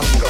Young